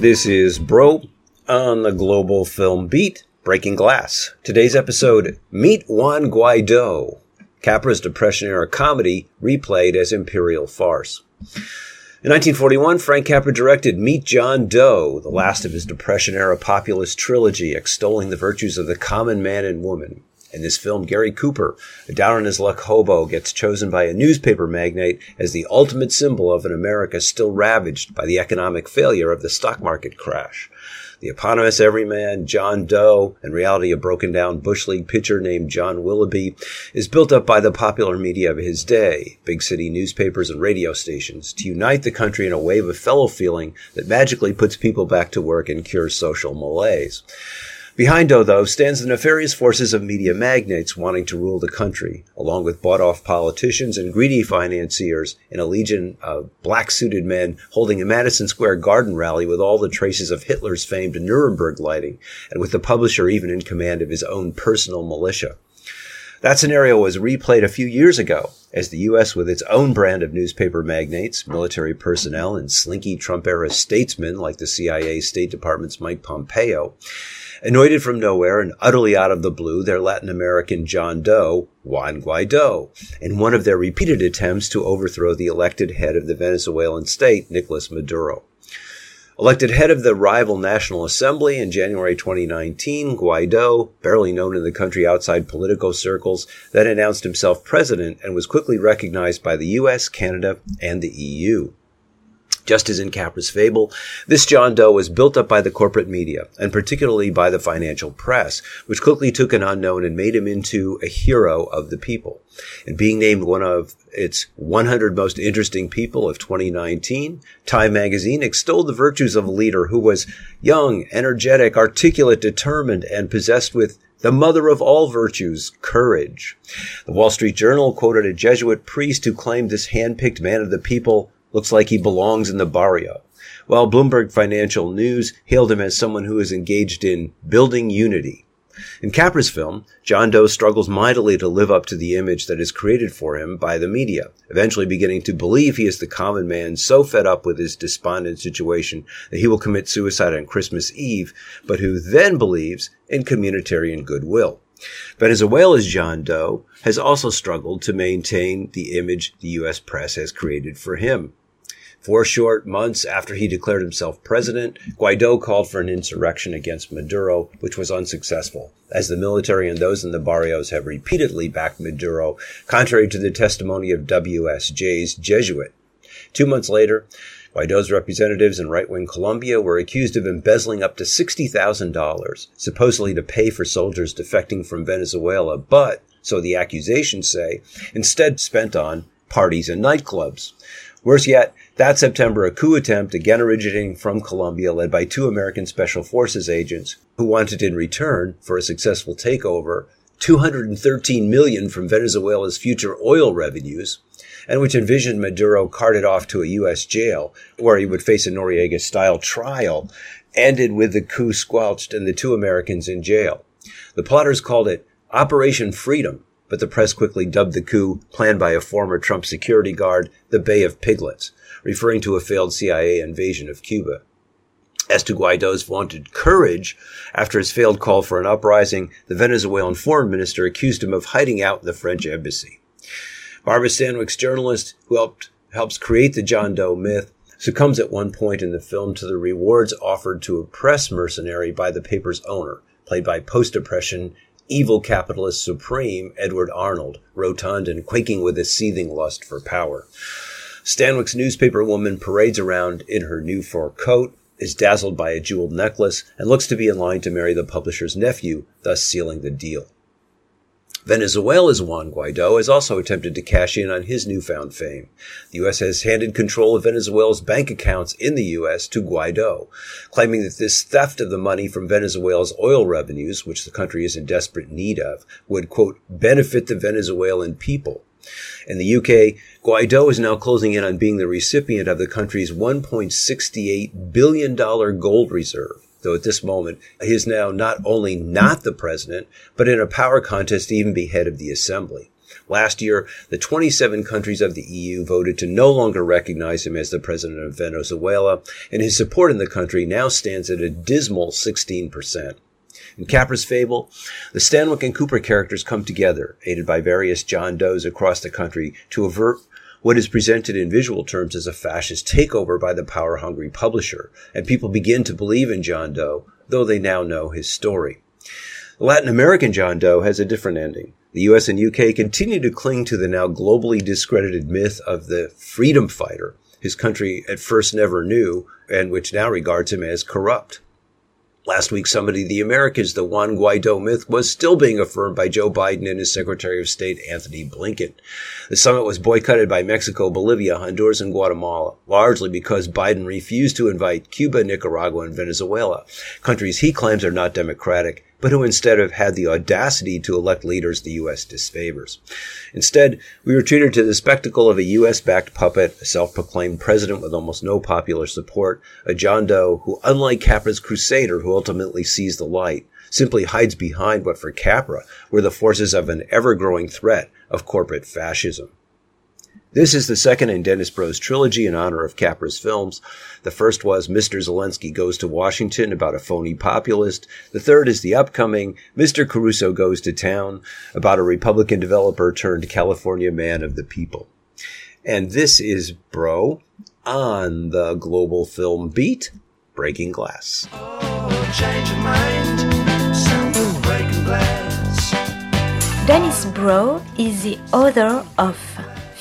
This is Broe on the Global Film Beat, Breaking Glass. Today's episode, Meet Juan Guaido, Capra's Depression era comedy replayed as imperial farce. In 1941, Frank Capra directed Meet John Doe, the last of his Depression era populist trilogy extolling the virtues of the common man and woman. In this film, Gary Cooper, a down on his luck hobo, gets chosen by a newspaper magnate as the ultimate symbol of an America still ravaged by the economic failure of the stock market crash. The eponymous everyman, John Doe, in reality a broken down Bush League pitcher named John Willoughby, is built up by the popular media of his day, big city newspapers and radio stations, to unite the country in a wave of fellow feeling that magically puts people back to work and cures social malaise. Behind though, stands the nefarious forces of media magnates wanting to rule the country, along with bought off politicians and greedy financiers in a legion of black suited men holding a Madison Square Garden rally with all the traces of Hitler's famed Nuremberg lighting, and with the publisher even in command of his own personal militia. That scenario was replayed a few years ago as the U.S., with its own brand of newspaper magnates, military personnel, and slinky Trump era statesmen like the CIA State Department's Mike Pompeo, Anointed from nowhere and utterly out of the blue, their Latin American John Doe, Juan Guaido, in one of their repeated attempts to overthrow the elected head of the Venezuelan state, Nicolas Maduro. Elected head of the rival National Assembly in January 2019, Guaido, barely known in the country outside political circles, then announced himself president and was quickly recognized by the US, Canada, and the EU. Just as in Capra's fable, this John Doe was built up by the corporate media, and particularly by the financial press, which quickly took an unknown and made him into a hero of the people. And being named one of its 100 most interesting people of 2019, Time magazine extolled the virtues of a leader who was young, energetic, articulate, determined, and possessed with the mother of all virtues, courage. The Wall Street Journal quoted a Jesuit priest who claimed this hand-picked man of the people Looks like he belongs in the barrio. While Bloomberg Financial News hailed him as someone who is engaged in building unity. In Capra's film, John Doe struggles mightily to live up to the image that is created for him by the media, eventually beginning to believe he is the common man so fed up with his despondent situation that he will commit suicide on Christmas Eve, but who then believes in communitarian goodwill. Venezuela's John Doe has also struggled to maintain the image the U.S. press has created for him. Four short months after he declared himself president, Guaido called for an insurrection against Maduro, which was unsuccessful, as the military and those in the barrios have repeatedly backed Maduro, contrary to the testimony of WSJ's Jesuit. Two months later, Guaido's representatives in right-wing Colombia were accused of embezzling up to $60,000, supposedly to pay for soldiers defecting from Venezuela, but, so the accusations say, instead spent on parties and nightclubs. Worse yet, that September, a coup attempt, again originating from Colombia, led by two American Special Forces agents, who wanted in return for a successful takeover 213 million from Venezuela's future oil revenues, and which envisioned Maduro carted off to a U.S. jail where he would face a Noriega style trial, ended with the coup squelched and the two Americans in jail. The plotters called it Operation Freedom, but the press quickly dubbed the coup planned by a former Trump security guard the Bay of Piglets referring to a failed CIA invasion of Cuba. As to Guaido's vaunted courage, after his failed call for an uprising, the Venezuelan foreign minister accused him of hiding out in the French embassy. Barbara Stanwyck's journalist, who helped, helps create the John Doe myth, succumbs at one point in the film to the rewards offered to a press mercenary by the paper's owner, played by post-depression evil capitalist supreme Edward Arnold, rotund and quaking with a seething lust for power. Stanwyck's newspaper woman parades around in her new fur coat is dazzled by a jeweled necklace and looks to be in line to marry the publisher's nephew, thus sealing the deal. Venezuela's Juan Guaido has also attempted to cash in on his newfound fame. The U.S. has handed control of Venezuela's bank accounts in the U.S. to Guaido, claiming that this theft of the money from Venezuela's oil revenues, which the country is in desperate need of, would, quote, benefit the Venezuelan people. In the UK, Guaido is now closing in on being the recipient of the country's $1.68 billion gold reserve though at this moment he is now not only not the president, but in a power contest to even be head of the assembly. Last year, the 27 countries of the EU voted to no longer recognize him as the president of Venezuela, and his support in the country now stands at a dismal 16%. In Capra's fable, the Stanwyck and Cooper characters come together, aided by various John Does across the country, to avert what is presented in visual terms as a fascist takeover by the power hungry publisher, and people begin to believe in John Doe, though they now know his story. The Latin American John Doe has a different ending. The US and UK continue to cling to the now globally discredited myth of the freedom fighter his country at first never knew and which now regards him as corrupt. Last week, Summit of the Americas, the Juan Guaido myth was still being affirmed by Joe Biden and his Secretary of State, Antony Blinken. The summit was boycotted by Mexico, Bolivia, Honduras, and Guatemala, largely because Biden refused to invite Cuba, Nicaragua, and Venezuela, countries he claims are not democratic but who instead have had the audacity to elect leaders the U.S. disfavors. Instead, we were treated to the spectacle of a U.S.-backed puppet, a self-proclaimed president with almost no popular support, a John Doe who, unlike Capra's crusader who ultimately sees the light, simply hides behind what for Capra were the forces of an ever-growing threat of corporate fascism. This is the second in Dennis Broe's trilogy in honor of Capra's films. The first was Mr. Zelensky Goes to Washington about a phony populist. The third is the upcoming Mr. Caruso Goes to Town about a Republican developer turned California man of the people. And this is Broe on the global film beat, Breaking Glass. Oh, Dennis Broe is the author of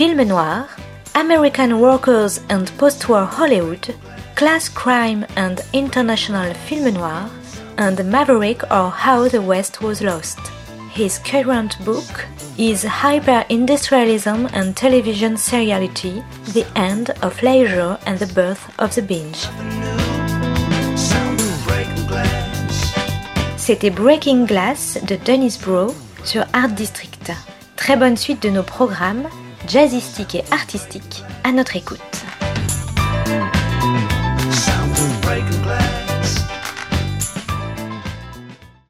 Film Noir, American Workers and Post-War Hollywood, Class Crime and International Film Noir, and Maverick or How the West Was Lost. His current book is Hyper-Industrialism and Television Seriality, The End of Leisure and the Birth of the Binge. C'était Breaking Glass de Dennis Broe sur Art District. Très bonne suite de nos programmes jazzistique et artistique à notre écoute.